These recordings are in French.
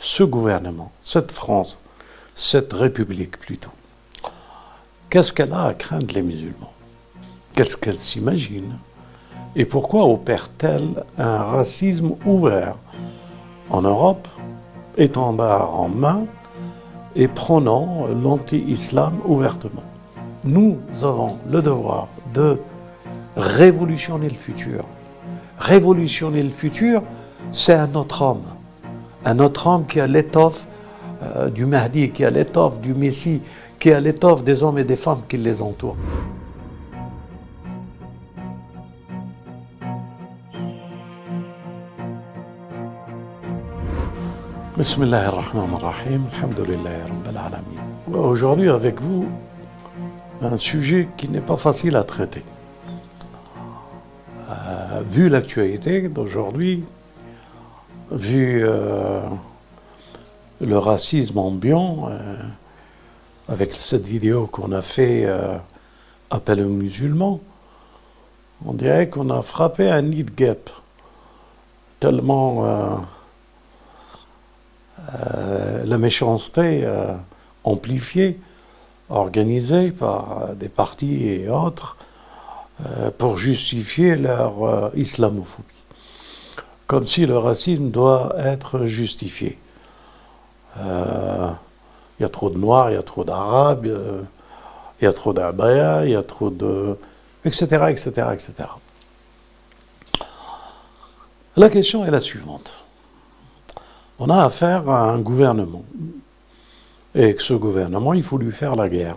ce gouvernement, cette France, cette République plutôt, qu'est-ce qu'elle a à craindre les musulmans? Qu'est-ce qu'elle s'imagine? Et pourquoi opère-t-elle un racisme ouvert en Europe, étendard en main et prônant l'anti-islam ouvertement? Nous avons le devoir de révolutionner le futur. Révolutionner le futur, c'est un autre homme. Un autre homme qui a l'étoffe euh, du Mahdi, qui a l'étoffe du Messie, qui a l'étoffe des hommes et des femmes qui les entourent. Aujourd'hui avec vous, un sujet qui n'est pas facile à traiter. Euh, vu l'actualité d'aujourd'hui, vu euh, le racisme ambiant, euh, avec cette vidéo qu'on a fait Appel aux musulmans, on dirait qu'on a frappé un nid de guêpe, tellement la méchanceté amplifiée, organisée par des partis et autres, euh, pour justifier leur euh, islamophobie. Comme si le racisme doit être justifié. Euh, il y a trop de noirs, il y a trop d'arabes, il y a trop d'abaya, il y a trop de. etc., etc., etc. La question est la suivante. On a affaire à un gouvernement. Et ce gouvernement, il faut lui faire la guerre.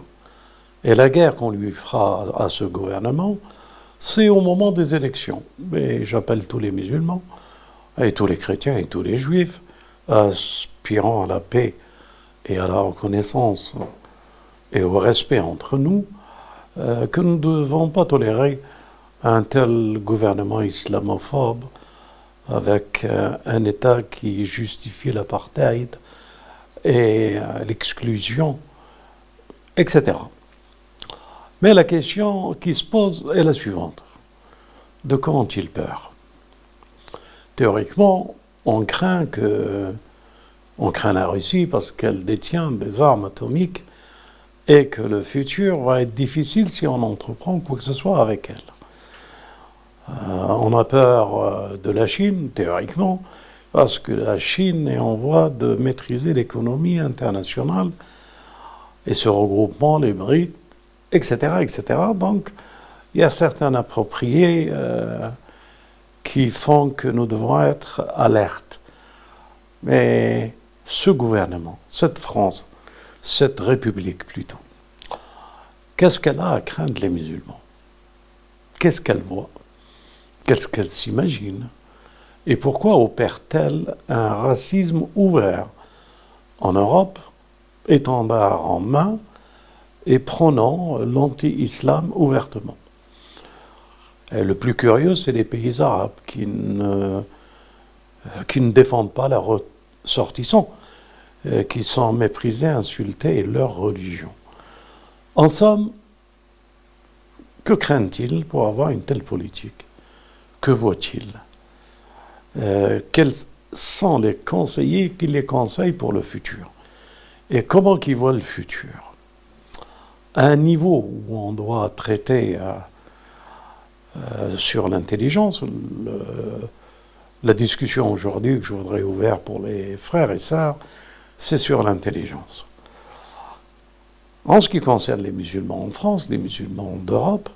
Et la guerre qu'on lui fera à ce gouvernement, c'est au moment des élections. Mais j'appelle tous les musulmans, et tous les chrétiens et tous les juifs, aspirant à la paix et à la reconnaissance et au respect entre nous, euh, que nous ne devons pas tolérer un tel gouvernement islamophobe avec euh, un État qui justifie l'apartheid et euh, l'exclusion, etc. Mais la question qui se pose est la suivante. De quoi ont-ils peur? Théoriquement, on craint que on craint la Russie parce qu'elle détient des armes atomiques et que le futur va être difficile si on entreprend quoi que ce soit avec elle. Euh, on a peur euh, de la Chine, théoriquement, parce que la Chine est en voie de maîtriser l'économie internationale et ce regroupement, les briques, etc., etc. Donc, il y a certains appropriés euh, qui font que nous devons être alertes. Mais ce gouvernement, cette France, cette République plutôt, qu'est-ce qu'elle a à craindre les musulmans? Qu'est-ce qu'elle voit? Qu'est-ce qu'elle s'imagine? Et pourquoi opère-t-elle un racisme ouvert en Europe, étendard en main, et prônant l'anti-islam ouvertement? Le plus curieux, c'est les pays arabes qui ne, qui ne défendent pas leurs ressortissants, qui sont méprisés, insultés et leur religion. En somme, que craignent-ils pour avoir une telle politique? Que voient-ils euh, Quels sont les conseillers qui les conseillent pour le futur? Et comment qu'ils voient le futur? Un niveau où on doit traiter euh, euh, sur l'intelligence, la discussion aujourd'hui que je voudrais ouvrir pour les frères et sœurs, c'est sur l'intelligence. En ce qui concerne les musulmans en France, les musulmans d'Europe,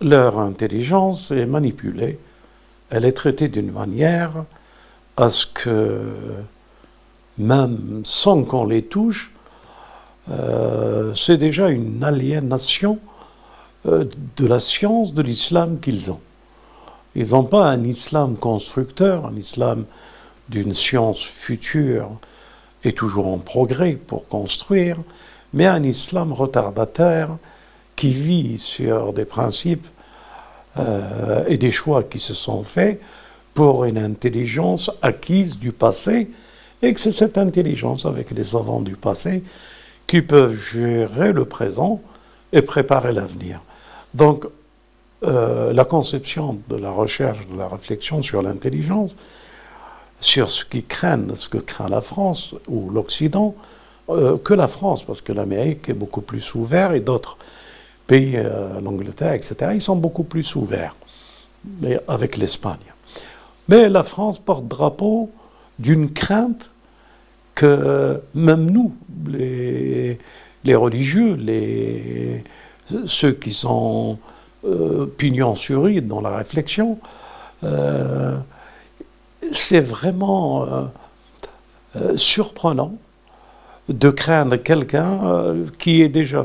leur intelligence est manipulée. Elle est traitée d'une manière à ce que, même sans qu'on les touche, euh, c'est déjà une aliénation de la science de l'islam qu'ils ont. Ils n'ont pas un islam constructeur, un islam d'une science future et toujours en progrès pour construire, mais un islam retardataire qui vit sur des principes euh, et des choix qui se sont faits pour une intelligence acquise du passé, et que c'est cette intelligence avec les savants du passé qui peuvent gérer le présent et préparer l'avenir. Donc, euh, la conception de la recherche, de la réflexion sur l'intelligence sur ce qu'ils craignent, ce que craint la France ou l'Occident, euh, que la France, parce que l'Amérique est beaucoup plus ouvert et d'autres pays, euh, l'Angleterre, etc., ils sont beaucoup plus ouverts, avec l'Espagne. Mais la France porte drapeau d'une crainte que même nous, les religieux, les, ceux qui sont euh, pignons sur ride dans la réflexion, c'est vraiment surprenant de craindre quelqu'un euh, qui est déjà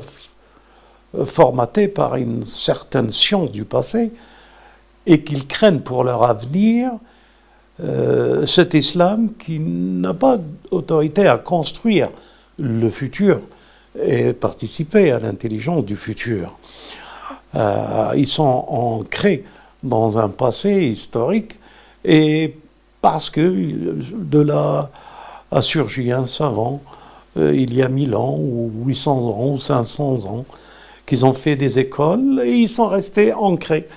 euh, formaté par une certaine science du passé et qu'ils craignent pour leur avenir euh, cet islam qui n'a pas d'autorité à construire le futur et participer à l'intelligence du futur. ils sont ancrés dans un passé historique et parce que de là a surgi un savant euh, il y a 1000 ans, ou 800 ans, ou 500 ans, qu'ils ont fait des écoles et ils sont restés ancrés.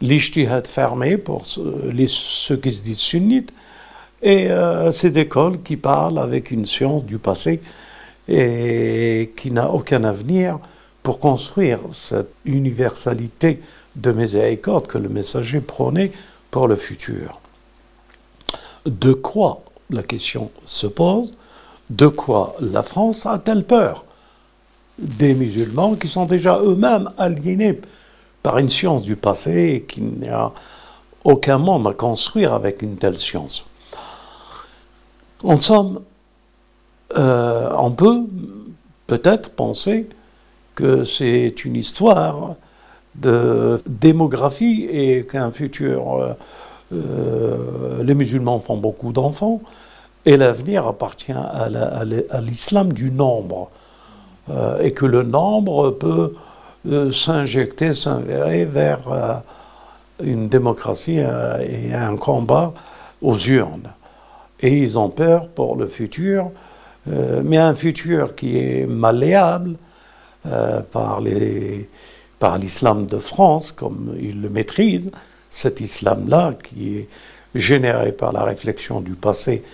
L'Ijtihad fermé pour les, ceux qui se disent sunnites, et euh, cette école qui parle avec une science du passé et qui n'a aucun avenir pour construire cette universalité de miséricorde que le messager prônait pour le futur. De quoi la question se pose? De quoi la France a-t-elle peur? Des musulmans qui sont déjà eux-mêmes aliénés par une science du passé et qu'il n'y a aucun monde à construire avec une telle science. En somme, euh, on peut peut-être penser que c'est une histoire de démographie et qu'un futur, euh, euh, les musulmans font beaucoup d'enfants, et l'avenir appartient à l'islam du nombre. Et que le nombre peut s'injecter, s'invérer vers une démocratie et un combat aux urnes. Et ils ont peur pour le futur, mais un futur qui est malléable par l'islam de France, comme ils le maîtrisent, cet islam-là qui est généré par la réflexion du passé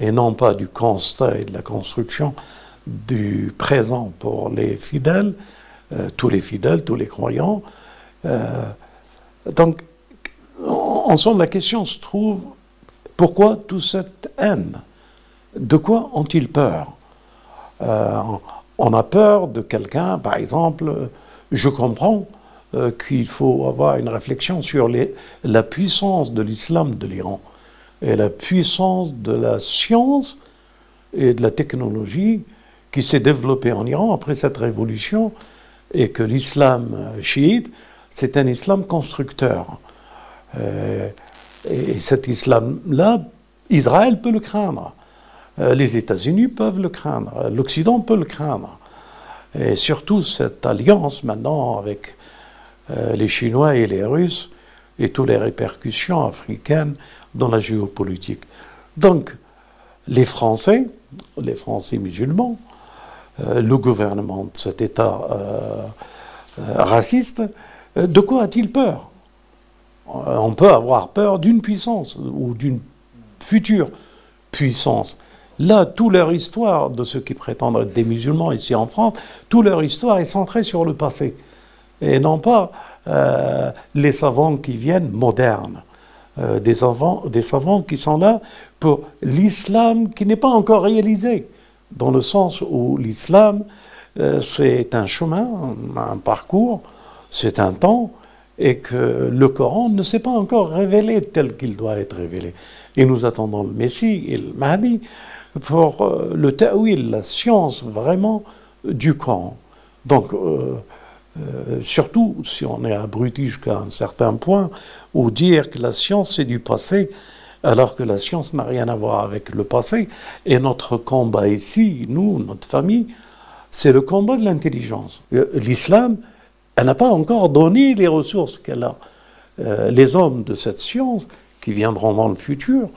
et non pas du constat et de la construction du présent pour les fidèles, euh, tous les fidèles, tous les croyants. Euh, donc, en somme, la question se trouve, pourquoi toute cette haine? De quoi ont-ils peur? Euh, On a peur de quelqu'un, par exemple, je comprends qu'il faut avoir une réflexion sur la puissance de l'islam de l'Iran et la puissance de la science et de la technologie qui s'est développée en Iran après cette révolution et que l'islam chiite, c'est un islam constructeur. Euh, et cet islam-là, Israël peut le craindre. Euh, les États-Unis peuvent le craindre. L'Occident peut le craindre. Et surtout cette alliance maintenant avec euh, les Chinois et les Russes et toutes les répercussions africaines dans la géopolitique. Donc, les Français, les Français musulmans, euh, le gouvernement de cet État euh, euh, raciste, de quoi a-t-il peur? On peut avoir peur d'une puissance ou d'une future puissance. Là, toute leur histoire de ceux qui prétendent être des musulmans ici en France, toute leur histoire est centrée sur le passé. Et non pas les savants qui viennent modernes. Euh, des, des savants qui sont là pour l'islam qui n'est pas encore réalisé, dans le sens où l'islam, euh, c'est un chemin, un parcours, c'est un temps, et que le Coran ne s'est pas encore révélé tel qu'il doit être révélé. Et nous attendons le Messie et le Mahdi pour euh, le ta'wil, la science vraiment du Coran. Donc, euh, surtout si on est abruti jusqu'à un certain point, ou dire que la science c'est du passé, alors que la science n'a rien à voir avec le passé. Et notre combat ici, nous, notre famille, c'est le combat de l'intelligence. Euh, l'islam, elle n'a pas encore donné les ressources qu'elle a. Euh, les hommes de cette science, qui viendront dans le futur,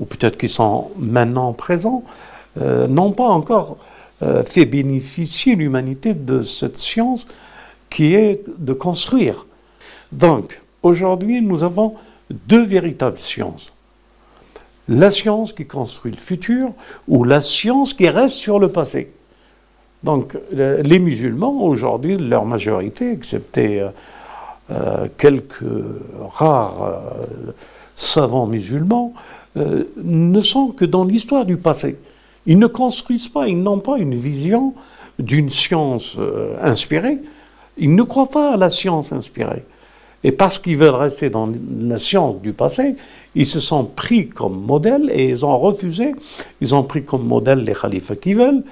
ou peut-être qui sont maintenant présents, n'ont pas encore fait bénéficier l'humanité de cette science qui est de construire. Donc, aujourd'hui, nous avons deux véritables sciences. la science qui construit le futur ou la science qui reste sur le passé. Donc les musulmans, aujourd'hui, leur majorité, excepté euh, euh, quelques rares euh, savants musulmans, ne sont que dans l'histoire du passé. Ils ne construisent pas, ils n'ont pas une vision d'une science inspirée. Ils ne croient pas à la science inspirée. Et parce qu'ils veulent rester dans la science du passé, ils se sont pris comme modèle et ils ont refusé. Ils ont pris comme modèle les khalifas qui veulent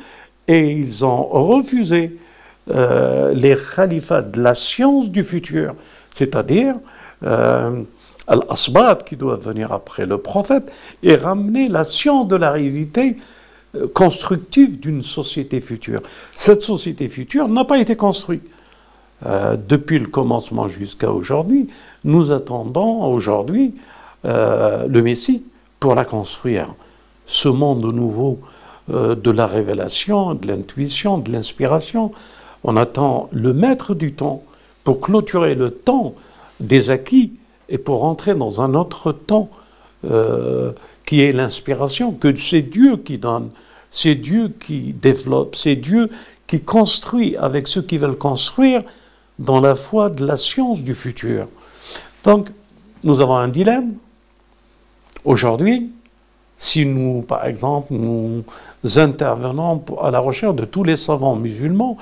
et ils ont refusé euh, les khalifas de la science du futur, c'est-à-dire euh, Al-Asbat qui doit venir après le prophète et ramener la science de la réalité euh, constructive d'une société future. Cette société future n'a pas été construite. Euh, depuis le commencement jusqu'à aujourd'hui, nous attendons aujourd'hui euh, le Messie pour la construire. Ce monde nouveau de la révélation, de l'intuition, de l'inspiration, on attend le maître du temps pour clôturer le temps des acquis et pour entrer dans un autre temps qui est l'inspiration, que c'est Dieu qui donne, c'est Dieu qui développe, c'est Dieu qui construit avec ceux qui veulent construire dans la foi de la science du futur. Donc, nous avons un dilemme. Aujourd'hui, si nous, par exemple, nous intervenons à la recherche de tous les savants musulmans,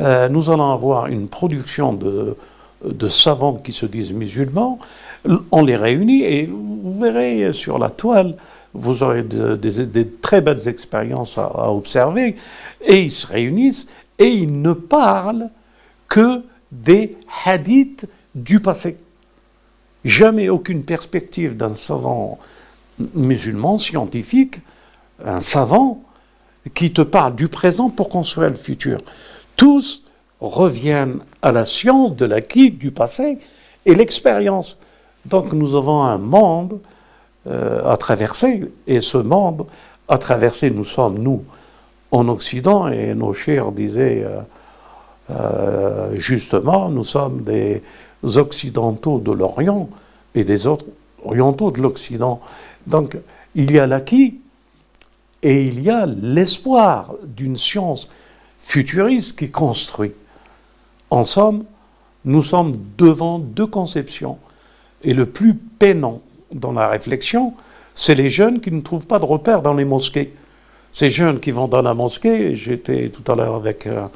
euh, nous allons avoir une production de, de, savants qui se disent musulmans, on les réunit et vous verrez sur la toile, vous aurez des très belles expériences à, à, observer, et ils se réunissent et ils ne parlent que des hadiths du passé. Jamais aucune perspective d'un savant musulman scientifique, un savant qui te parle du présent pour construire le futur. Tous reviennent à la science de l'acquis du passé et l'expérience. Donc nous avons un monde euh, à traverser, et ce monde à traverser, nous sommes nous en Occident, et nos chers disaient euh, euh, justement, nous sommes des occidentaux de l'Orient et des autres orientaux de l'Occident. Donc, il y a l'acquis et il y a l'espoir d'une science futuriste qui construit. En somme, nous sommes devant deux conceptions. Et le plus peinant dans la réflexion, c'est les jeunes qui ne trouvent pas de repères dans les mosquées. Ces jeunes qui vont dans la mosquée, j'étais tout à l'heure avec un,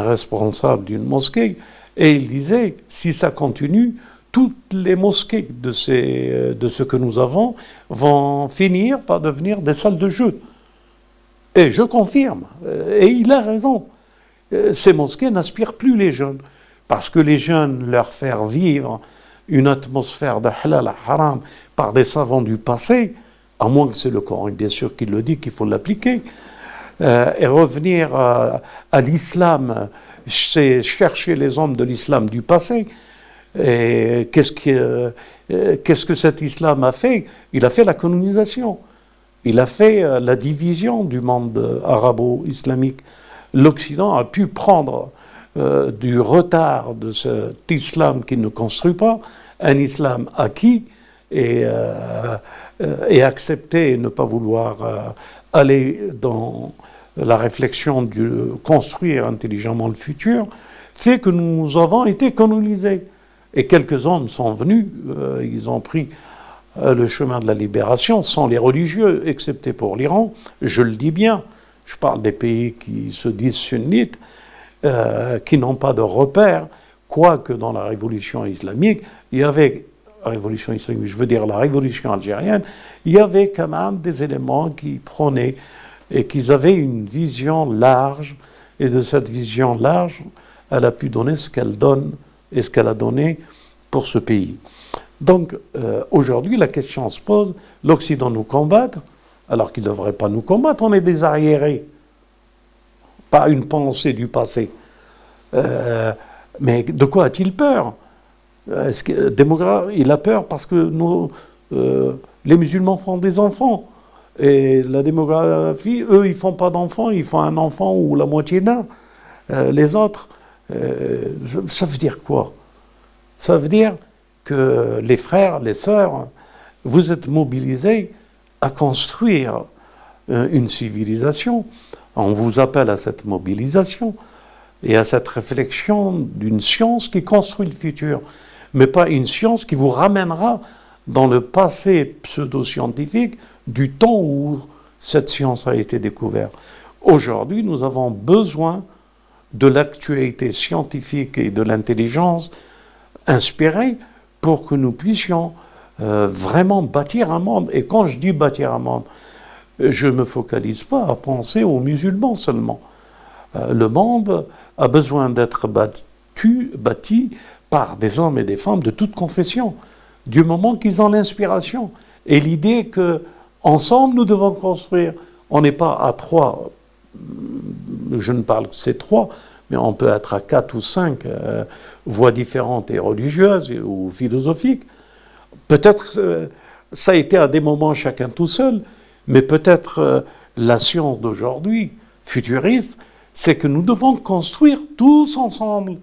responsable d'une mosquée, et il disait, si ça continue, toutes les mosquées euh, de ce que nous avons vont finir par devenir des salles de jeu. Et je confirme, euh, et il a raison. Euh, ces mosquées n'inspirent plus les jeunes, parce que les jeunes leur faire vivre une atmosphère de halal haram par des savants du passé, à moins que c'est le Coran, bien sûr, qui le dit, qu'il faut l'appliquer, euh, et revenir à, l'islam, c'est chercher les hommes de l'islam du passé. Et qu'est-ce que, euh, qu'est-ce que cet islam a fait? Il a fait la colonisation. Il a fait euh, la division du monde arabo-islamique. L'Occident a pu prendre du retard de cet islam qui ne construit pas, un islam acquis, et, et accepter et ne pas vouloir aller dans la réflexion de construire intelligemment le futur, fait que nous avons été colonisés. Et quelques hommes sont venus, euh, ils ont pris euh, le chemin de la libération sans les religieux, excepté pour l'Iran. Je le dis bien, je parle des pays qui se disent sunnites, euh, qui n'ont pas de repères, quoique dans la révolution islamique, il y avait révolution islamique, je veux dire la révolution algérienne, il y avait quand même des éléments qui prenaient et qu'ils avaient une vision large, et de cette vision large, elle a pu donner ce qu'elle donne et ce qu'elle a donné pour ce pays. Donc euh, aujourd'hui, la question se pose, l'Occident nous combat, alors qu'il ne devrait pas nous combattre, on est des arriérés, pas une pensée du passé. Euh, mais de quoi a-t-il peur? Est-ce que, démographe, Il a peur parce que euh, les musulmans font des enfants. Et la démographie, eux, ils font pas d'enfants, ils font un enfant ou la moitié d'un. Euh, les autres, euh, ça veut dire quoi? Ça veut dire que les frères, les sœurs, vous êtes mobilisés à construire euh, une civilisation. On vous appelle à cette mobilisation et à cette réflexion d'une science qui construit le futur, mais pas une science qui vous ramènera dans le passé pseudo-scientifique du temps où cette science a été découverte. Aujourd'hui, nous avons besoin de l'actualité scientifique et de l'intelligence inspirée pour que nous puissions euh, vraiment bâtir un monde. Et quand je dis bâtir un monde, je ne me focalise pas à penser aux musulmans seulement. Euh, le monde a besoin d'être bâti, bâti par des hommes et des femmes de toute confession, du moment qu'ils ont l'inspiration et l'idée que ensemble nous devons construire. On n'est pas à trois, je ne parle que ces trois, mais on peut être à quatre ou cinq euh, voies différentes et religieuses ou philosophiques. Peut-être euh, ça a été à des moments chacun tout seul, mais peut-être euh, la science d'aujourd'hui, futuriste, c'est que nous devons construire tous ensemble.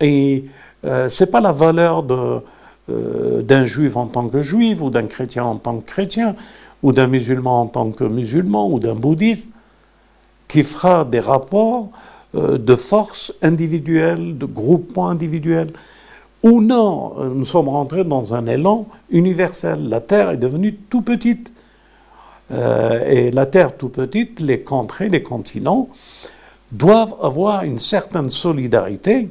Et euh, ce n'est pas la valeur euh, d'un juif en tant que juif, ou d'un chrétien en tant que chrétien, ou d'un musulman en tant que musulman, ou d'un bouddhiste, qui fera des rapports de force individuelle, de groupement individuel. Ou non, nous sommes rentrés dans un élan universel. La Terre est devenue tout petite. Euh, et la Terre tout petite, les contrées, les continents, doivent avoir une certaine solidarité,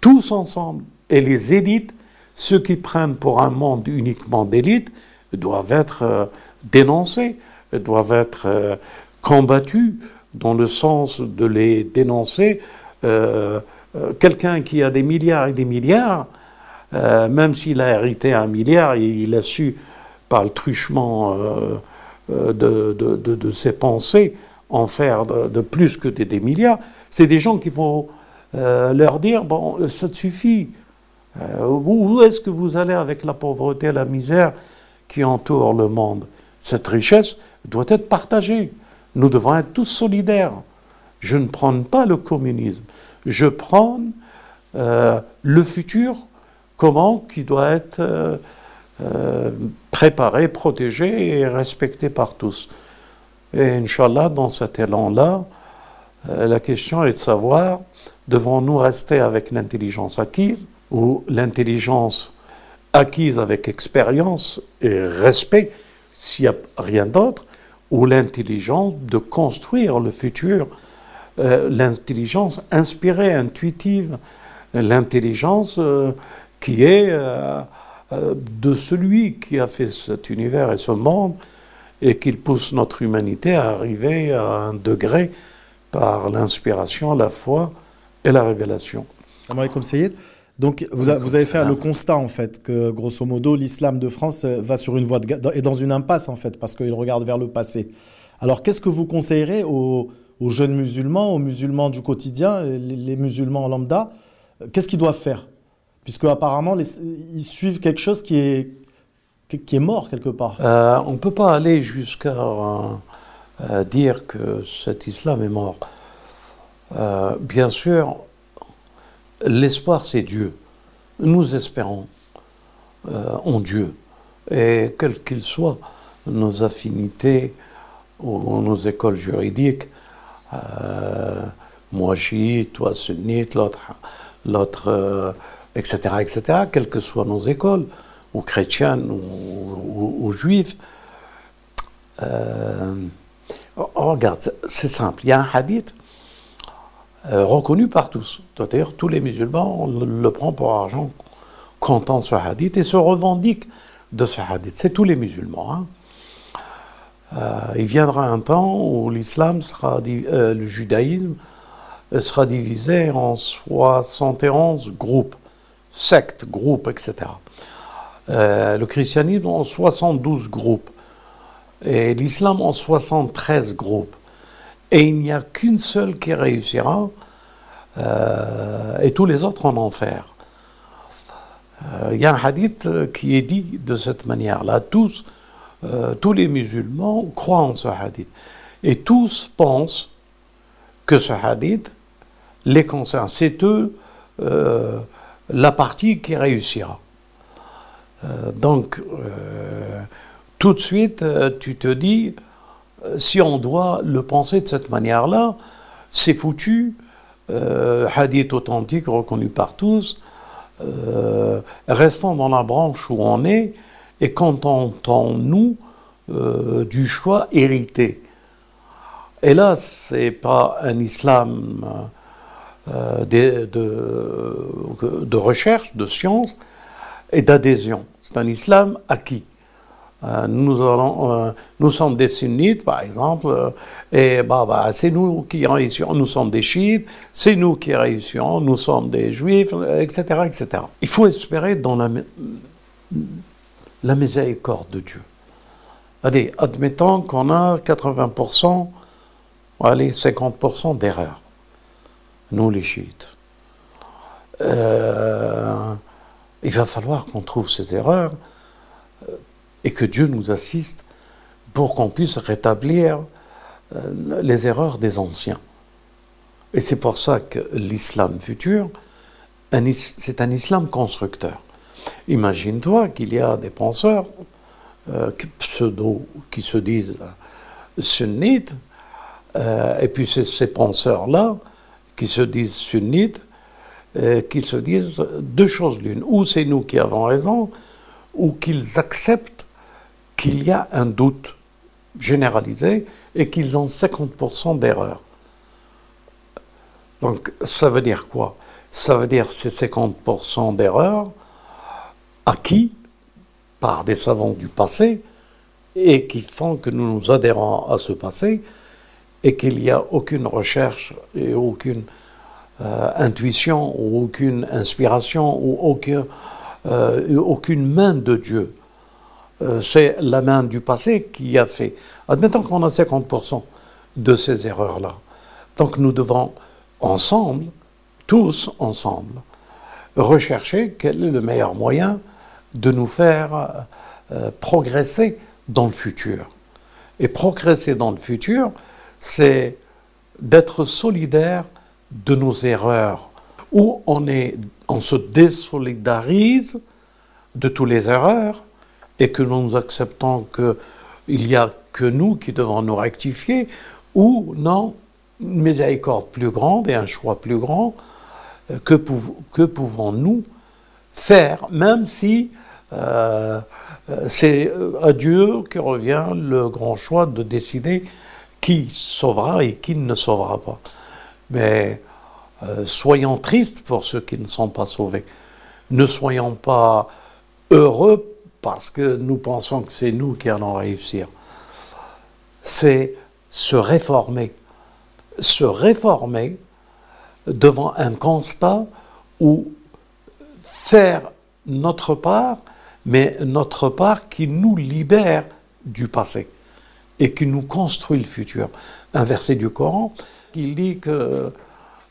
tous ensemble. Et les élites, ceux qui prennent pour un monde uniquement d'élite, doivent être euh, dénoncés, doivent être euh, combattus dans le sens de les dénoncer. Quelqu'un qui a des milliards et des milliards, même s'il a hérité un milliard, il a su, par le truchement euh, de, de, ses pensées en faire de, plus que des, milliards, c'est des gens qui vont euh, leur dire, bon, ça te suffit. Euh, où est-ce que vous allez avec la pauvreté et la misère qui entourent le monde? Cette richesse doit être partagée. Nous devons être tous solidaires. Je ne prends pas le communisme. Je prends le futur, comment qui doit être euh, préparé, protégé et respecté par tous. Et Inch'Allah, dans cet élan-là, euh, la question est de savoir, devons-nous rester avec l'intelligence acquise ou l'intelligence acquise avec expérience et respect, s'il n'y a rien d'autre, ou l'intelligence de construire le futur, euh, l'intelligence inspirée, intuitive, l'intelligence qui est euh, de celui qui a fait cet univers et ce monde et qu'il pousse notre humanité à arriver à un degré par l'inspiration, la foi et la révélation. Donc, vous, avez fait le constat, en fait, que grosso modo, l'islam de France euh, va sur une voie de, est dans une impasse, en fait, parce qu'il regarde vers le passé. Alors, qu'est-ce que vous conseillerez aux, jeunes musulmans, aux musulmans du quotidien, les, les musulmans lambda? Qu'est-ce qu'ils doivent faire? Puisque apparemment ils suivent quelque chose qui est, qui est mort quelque part. Euh, on ne peut pas aller jusqu'à euh, dire que cet islam est mort. Euh, bien sûr, l'espoir c'est Dieu. Nous espérons en Dieu. Et quel qu'il soit, nos affinités ou nos écoles juridiques, moi chiite, toi sunnite, l'autre etc., etc., quelles que soient nos écoles, ou chrétiennes ou, juives. Euh, oh, regarde, c'est simple. Il y a un hadith euh, reconnu par tous. D'ailleurs, tous les musulmans le, prennent pour argent comptant ce hadith et se revendiquent de ce hadith. C'est tous les musulmans. Hein. Euh, il viendra un temps où l'islam sera, le judaïsme sera divisé en 71 groupes sectes, groupes, etc. Euh, le christianisme en 72 groupes et l'islam en 73 groupes. Et il n'y a qu'une seule qui réussira euh, et tous les autres en enfer. Euh, il y a un hadith qui est dit de cette manière-là. Tous, tous les musulmans croient en ce hadith. Et tous pensent que ce hadith les concerne. C'est eux la partie qui réussira. Euh, donc, euh, tout de suite, euh, tu te dis, si on doit le penser de cette manière-là, c'est foutu, hadith authentique reconnu par tous, restons dans la branche où on est et contentons-nous du choix hérité. Et là, c'est pas un islam de, de, recherche, de science et d'adhésion. C'est un islam acquis. Euh, nous, euh, nous sommes des sunnites, par exemple, euh, et bah, bah, c'est nous qui réussissons, nous sommes des chiites, c'est nous qui réussissons, nous sommes des juifs, etc., etc. Il faut espérer dans la, la miséricorde de Dieu. Allez, admettons qu'on a 80%, allez, 50% d'erreurs, nous les chiites. il va falloir qu'on trouve ces erreurs et que Dieu nous assiste pour qu'on puisse rétablir euh, les erreurs des anciens. Et c'est pour ça que l'islam futur, c'est un islam constructeur. Imagine-toi qu'il y a des penseurs euh, pseudo qui se disent sunnites, euh, et puis ces penseurs-là qui se disent sunnites, qui se disent deux choses l'une. Ou c'est nous qui avons raison, ou qu'ils acceptent qu'il y a un doute généralisé et qu'ils ont 50% d'erreur. Donc ça veut dire quoi? Ça veut dire ces 50% d'erreurs acquis par des savants du passé et qui font que nous nous adhérons à ce passé et qu'il n'y a aucune recherche et aucune euh, intuition ou aucune inspiration ou aucune, euh, aucune main de Dieu euh, c'est la main du passé qui a fait. Admettons qu'on a 50% de ces erreurs-là. Donc nous devons ensemble, tous ensemble, rechercher quel est le meilleur moyen de nous faire progresser dans le futur. Et progresser dans le futur, c'est d'être solidaire de nos erreurs, où on, est, on se désolidarise de toutes les erreurs et que nous acceptons qu'il n'y a que nous qui devons nous rectifier, ou non, une miséricorde plus grande et un choix plus grand, euh, que, que pouvons-nous faire, même si euh, euh, c'est à Dieu que revient le grand choix de décider qui sauvera et qui ne sauvera pas. Mais soyons tristes pour ceux qui ne sont pas sauvés. Ne soyons pas heureux parce que nous pensons que c'est nous qui allons réussir. C'est se réformer. Se réformer devant un constat où faire notre part, mais notre part qui nous libère du passé et qui nous construit le futur. Un verset du Coran qui dit que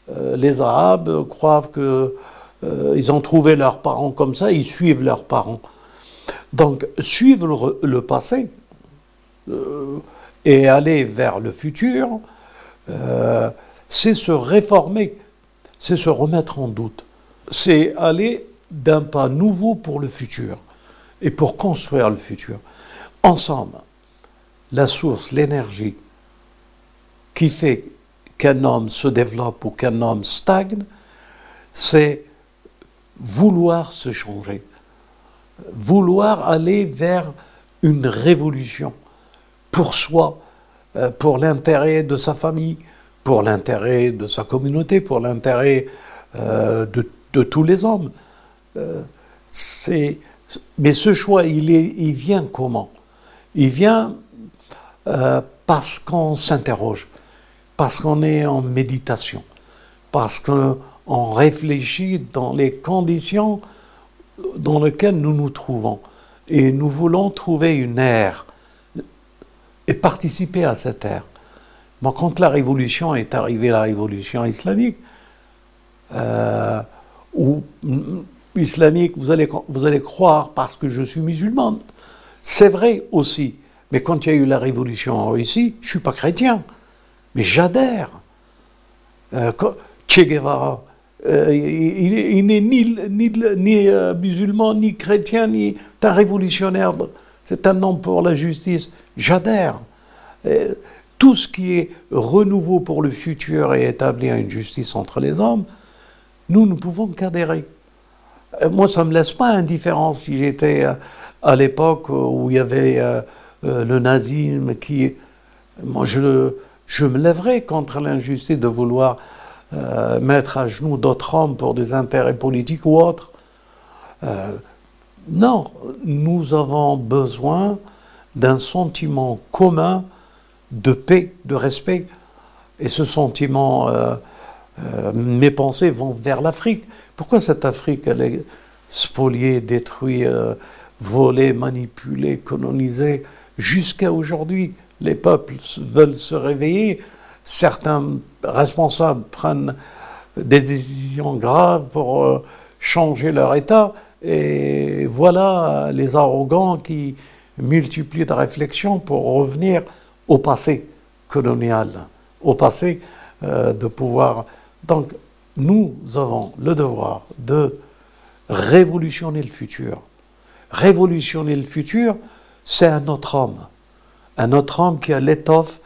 euh, les Arabes croient qu'ils euh, ont trouvé leurs parents comme ça, ils suivent leurs parents. Donc, suivre le, passé euh, et aller vers le futur, c'est se réformer, c'est se remettre en doute, c'est aller d'un pas nouveau pour le futur et pour construire le futur. Ensemble, la source, l'énergie qui fait qu'un homme se développe ou qu'un homme stagne, c'est vouloir se changer vouloir aller vers une révolution pour soi, euh, pour l'intérêt de sa famille, pour l'intérêt de sa communauté, pour l'intérêt euh, de, tous les hommes. Euh, mais ce choix, il, il vient comment? Il vient parce qu'on s'interroge, parce qu'on est en méditation, parce qu'on réfléchit dans les conditions dans lequel nous nous trouvons. Et nous voulons trouver une ère et participer à cette ère. Bon, quand la révolution est arrivée, la révolution islamique, euh, ou islamique, vous allez, vous allez croire parce que je suis musulman. C'est vrai aussi. Mais quand il y a eu la révolution en Russie, je ne suis pas chrétien, mais j'adhère. Euh, che Guevara, euh, il, n'est ni, ni, euh, musulman, ni chrétien, ni un révolutionnaire c'est un homme pour la justice. J'adhère. Tout ce qui est renouveau pour le futur et établir une justice entre les hommes, nous ne pouvons qu'adhérer. Moi, ça ne me laisse pas indifférent si j'étais à l'époque où il y avait euh, euh, le nazisme qui... Moi, je, me lèverais contre l'injustice de vouloir euh, mettre à genoux d'autres hommes pour des intérêts politiques ou autres. non, nous avons besoin d'un sentiment commun de paix, de respect. Et ce sentiment, mes pensées vont vers l'Afrique. Pourquoi cette Afrique, elle est spoliée, détruite volés, manipulés, colonisés. Jusqu'à aujourd'hui, les peuples veulent se réveiller. Certains responsables prennent des décisions graves pour euh, changer leur état. Et voilà les arrogants qui multiplient de réflexions pour revenir au passé colonial, au passé euh, de pouvoir. Donc, nous avons le devoir de révolutionner le futur révolutionner le futur, c'est un autre homme. Un autre homme qui a l'étoffe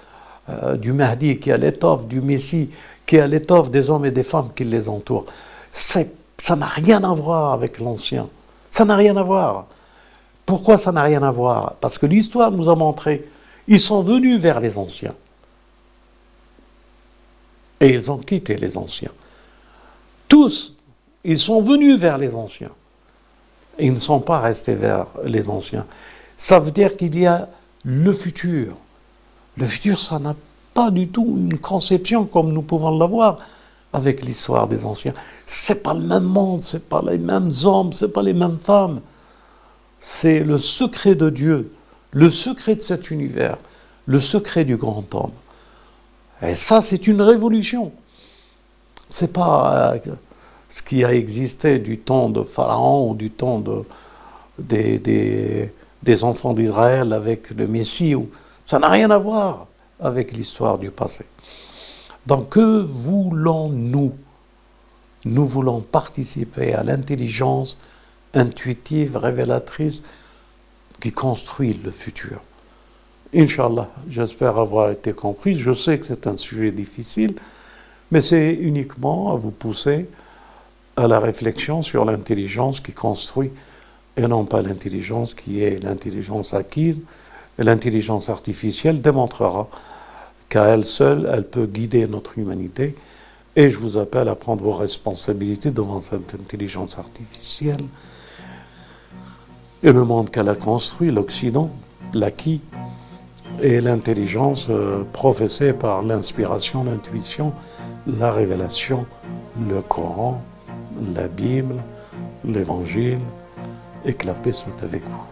euh, du Mahdi, qui a l'étoffe du Messie, qui a l'étoffe des hommes et des femmes qui les entourent. Ça n'a rien à voir avec l'ancien. Ça n'a rien à voir. Pourquoi ça n'a rien à voir? Parce que l'histoire nous a montré, ils sont venus vers les anciens. Et ils ont quitté les anciens. Tous, ils sont venus vers les anciens ils ne sont pas restés vers les anciens. Ça veut dire qu'il y a le futur. Le futur, ça n'a pas du tout une conception comme nous pouvons l'avoir avec l'histoire des anciens. C'est pas le même monde, c'est pas les mêmes hommes, c'est pas les mêmes femmes. C'est le secret de Dieu, le secret de cet univers, le secret du grand homme. Et ça, c'est une révolution. C'est pas euh, ce qui a existé du temps de Pharaon ou du temps de, des, enfants d'Israël avec le Messie, ça n'a rien à voir avec l'histoire du passé. Donc que voulons-nous? Nous voulons participer à l'intelligence intuitive, révélatrice, qui construit le futur. Inch'Allah, j'espère avoir été compris. Je sais que c'est un sujet difficile, mais c'est uniquement à vous pousser à la réflexion sur l'intelligence qui construit et non pas l'intelligence qui est l'intelligence acquise. L'intelligence artificielle démontrera qu'à elle seule, elle peut guider notre humanité. Et je vous appelle à prendre vos responsabilités devant cette intelligence artificielle et le monde qu'elle a construit, l'Occident, l'acquis, et l'intelligence euh, professée par l'inspiration, l'intuition, la révélation, le Coran, la Bible, l'Évangile, et que la paix soit avec vous.